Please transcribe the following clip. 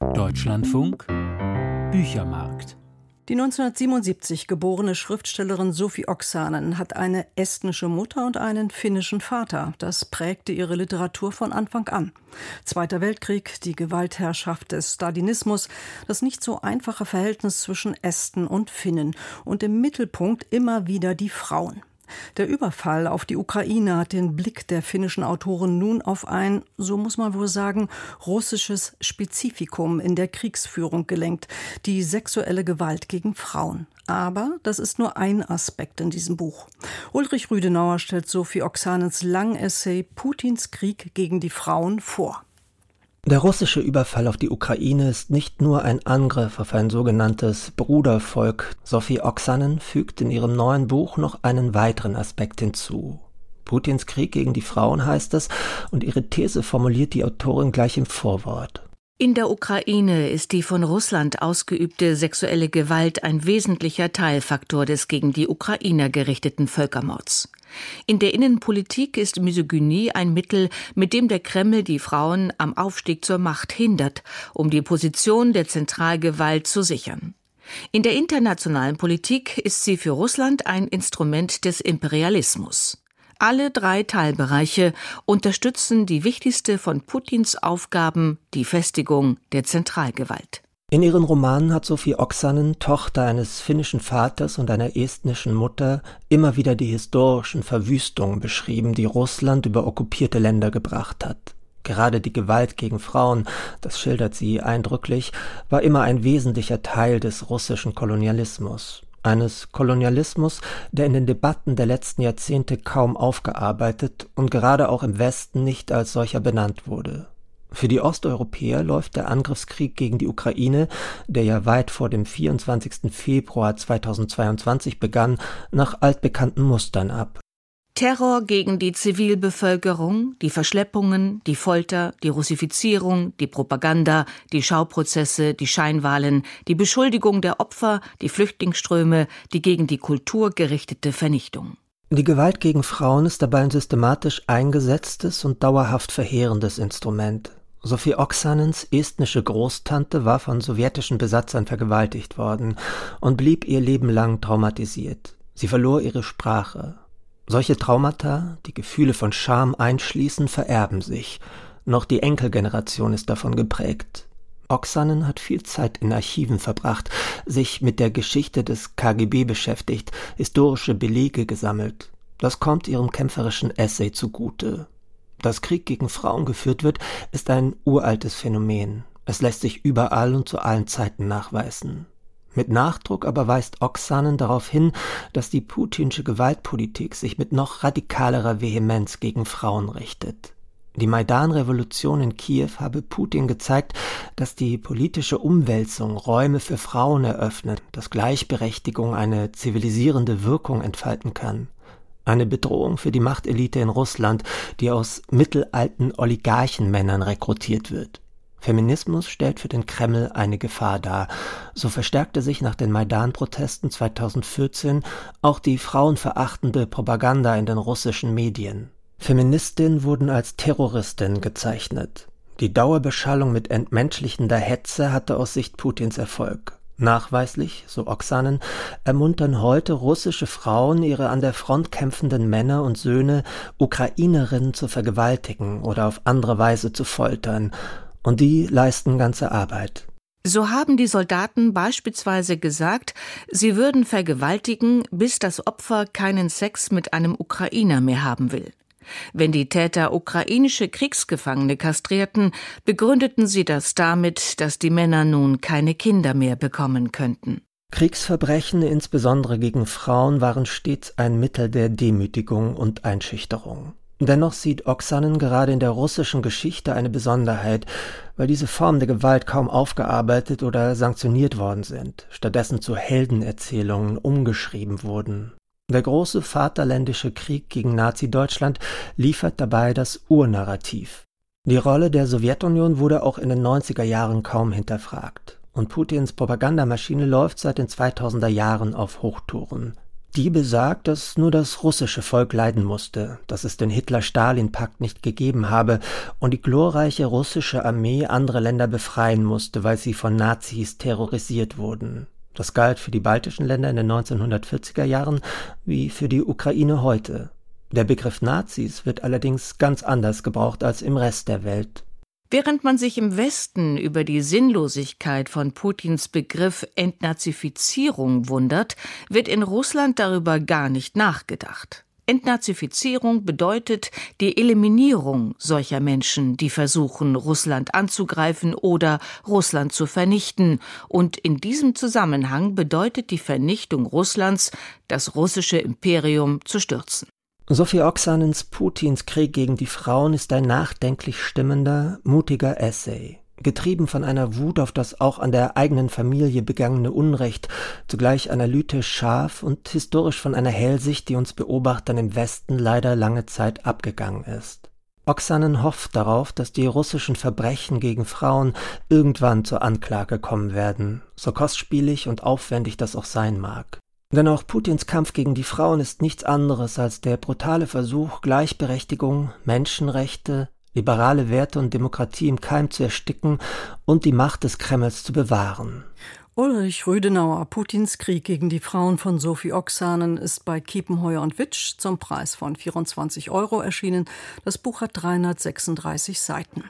Deutschlandfunk Büchermarkt die 1977 geborene Schriftstellerin Sophie Oksanen hat eine estnische Mutter und einen finnischen Vater. Das prägte ihre Literatur von Anfang an. Zweiter Weltkrieg, die Gewaltherrschaft des Stalinismus, das nicht so einfache Verhältnis zwischen Esten und Finnen und im Mittelpunkt immer wieder die Frauen. Der Überfall auf die Ukraine hat den Blick der finnischen Autoren nun auf ein, so muss man wohl sagen, russisches Spezifikum in der Kriegsführung gelenkt, die sexuelle Gewalt gegen Frauen. Aber das ist nur ein Aspekt in diesem Buch. Ulrich Rüdenauer stellt Sophie Oksanens Langessay Putins Krieg gegen die Frauen vor. Der russische Überfall auf die Ukraine ist nicht nur ein Angriff auf ein sogenanntes Brudervolk. Sophie Oksanen fügt in ihrem neuen Buch noch einen weiteren Aspekt hinzu. Putins Krieg gegen die Frauen heißt es, und ihre These formuliert die Autorin gleich im Vorwort. In der Ukraine ist die von Russland ausgeübte sexuelle Gewalt ein wesentlicher Teilfaktor des gegen die Ukrainer gerichteten Völkermords. In der Innenpolitik ist Misogynie ein Mittel, mit dem der Kreml die Frauen am Aufstieg zur Macht hindert, um die Position der Zentralgewalt zu sichern. In der internationalen Politik ist sie für Russland ein Instrument des Imperialismus. Alle drei Teilbereiche unterstützen die wichtigste von Putins Aufgaben, die Festigung der Zentralgewalt. In ihren Romanen hat Sophie Oksanen, Tochter eines finnischen Vaters und einer estnischen Mutter, immer wieder die historischen Verwüstungen beschrieben, die Russland über okkupierte Länder gebracht hat. Gerade die Gewalt gegen Frauen, das schildert sie eindrücklich, war immer ein wesentlicher Teil des russischen Kolonialismus. Eines Kolonialismus, der in den Debatten der letzten Jahrzehnte kaum aufgearbeitet und gerade auch im Westen nicht als solcher benannt wurde. Für die Osteuropäer läuft der Angriffskrieg gegen die Ukraine, der ja weit vor dem 24. Februar 2022 begann, nach altbekannten Mustern ab. Terror gegen die Zivilbevölkerung, die Verschleppungen, die Folter, die Russifizierung, die Propaganda, die Schauprozesse, die Scheinwahlen, die Beschuldigung der Opfer, die Flüchtlingsströme, die gegen die Kultur gerichtete Vernichtung. Die Gewalt gegen Frauen ist dabei ein systematisch eingesetztes und dauerhaft verheerendes Instrument. Sophie Oksanens estnische Großtante war von sowjetischen Besatzern vergewaltigt worden und blieb ihr Leben lang traumatisiert. Sie verlor ihre Sprache. Solche Traumata, die Gefühle von Scham einschließen, vererben sich. Noch die Enkelgeneration ist davon geprägt. Oksanen hat viel Zeit in Archiven verbracht, sich mit der Geschichte des KGB beschäftigt, historische Belege gesammelt. Das kommt ihrem kämpferischen Essay zugute. Dass Krieg gegen Frauen geführt wird, ist ein uraltes Phänomen. Es lässt sich überall und zu allen Zeiten nachweisen. Mit Nachdruck aber weist Oksanen darauf hin, dass die putinsche Gewaltpolitik sich mit noch radikalerer Vehemenz gegen Frauen richtet. Die Maidan-Revolution in Kiew habe Putin gezeigt, dass die politische Umwälzung Räume für Frauen eröffnet, dass Gleichberechtigung eine zivilisierende Wirkung entfalten kann. Eine Bedrohung für die Machtelite in Russland, die aus mittelalten Oligarchenmännern rekrutiert wird. Feminismus stellt für den Kreml eine Gefahr dar. So verstärkte sich nach den Maidan-Protesten 2014 auch die frauenverachtende Propaganda in den russischen Medien. Feministinnen wurden als Terroristinnen gezeichnet. Die Dauerbeschallung mit entmenschlichender Hetze hatte aus Sicht Putins Erfolg. Nachweislich, so Oksanen, ermuntern heute russische Frauen ihre an der Front kämpfenden Männer und Söhne, Ukrainerinnen zu vergewaltigen oder auf andere Weise zu foltern, und die leisten ganze Arbeit. So haben die Soldaten beispielsweise gesagt, sie würden vergewaltigen, bis das Opfer keinen Sex mit einem Ukrainer mehr haben will. Wenn die Täter ukrainische Kriegsgefangene kastrierten, begründeten sie das damit, dass die Männer nun keine Kinder mehr bekommen könnten. Kriegsverbrechen, insbesondere gegen Frauen, waren stets ein Mittel der Demütigung und Einschüchterung. Dennoch sieht Oksanen gerade in der russischen Geschichte eine Besonderheit, weil diese Formen der Gewalt kaum aufgearbeitet oder sanktioniert worden sind, stattdessen zu Heldenerzählungen umgeschrieben wurden. Der große Vaterländische Krieg gegen Nazi-Deutschland liefert dabei das Urnarrativ. Die Rolle der Sowjetunion wurde auch in den 90er Jahren kaum hinterfragt. Und Putins Propagandamaschine läuft seit den 2000er Jahren auf Hochtouren. Die besagt, dass nur das russische Volk leiden musste, dass es den Hitler-Stalin-Pakt nicht gegeben habe und die glorreiche russische Armee andere Länder befreien musste, weil sie von Nazis terrorisiert wurden. Das galt für die baltischen Länder in den 1940er Jahren wie für die Ukraine heute. Der Begriff Nazis wird allerdings ganz anders gebraucht als im Rest der Welt. Während man sich im Westen über die Sinnlosigkeit von Putins Begriff Entnazifizierung wundert, wird in Russland darüber gar nicht nachgedacht. Entnazifizierung bedeutet die Eliminierung solcher Menschen, die versuchen, Russland anzugreifen oder Russland zu vernichten. Und in diesem Zusammenhang bedeutet die Vernichtung Russlands, das russische Imperium zu stürzen. Sophie Oksanens Putins Krieg gegen die Frauen ist ein nachdenklich stimmender, mutiger Essay, getrieben von einer Wut auf das auch an der eigenen Familie begangene Unrecht, zugleich analytisch scharf und historisch von einer Hellsicht, die uns Beobachtern im Westen leider lange Zeit abgegangen ist. Oksanen hofft darauf, dass die russischen Verbrechen gegen Frauen irgendwann zur Anklage kommen werden, so kostspielig und aufwendig das auch sein mag. Denn auch Putins Kampf gegen die Frauen ist nichts anderes als der brutale Versuch, Gleichberechtigung, Menschenrechte, liberale Werte und Demokratie im Keim zu ersticken und die Macht des Kremls zu bewahren. Ulrich Rüdenauer, Putins Krieg gegen die Frauen von Sophie Oksanen ist bei Kiepenheuer und Witsch zum Preis von 24 Euro erschienen. Das Buch hat 336 Seiten.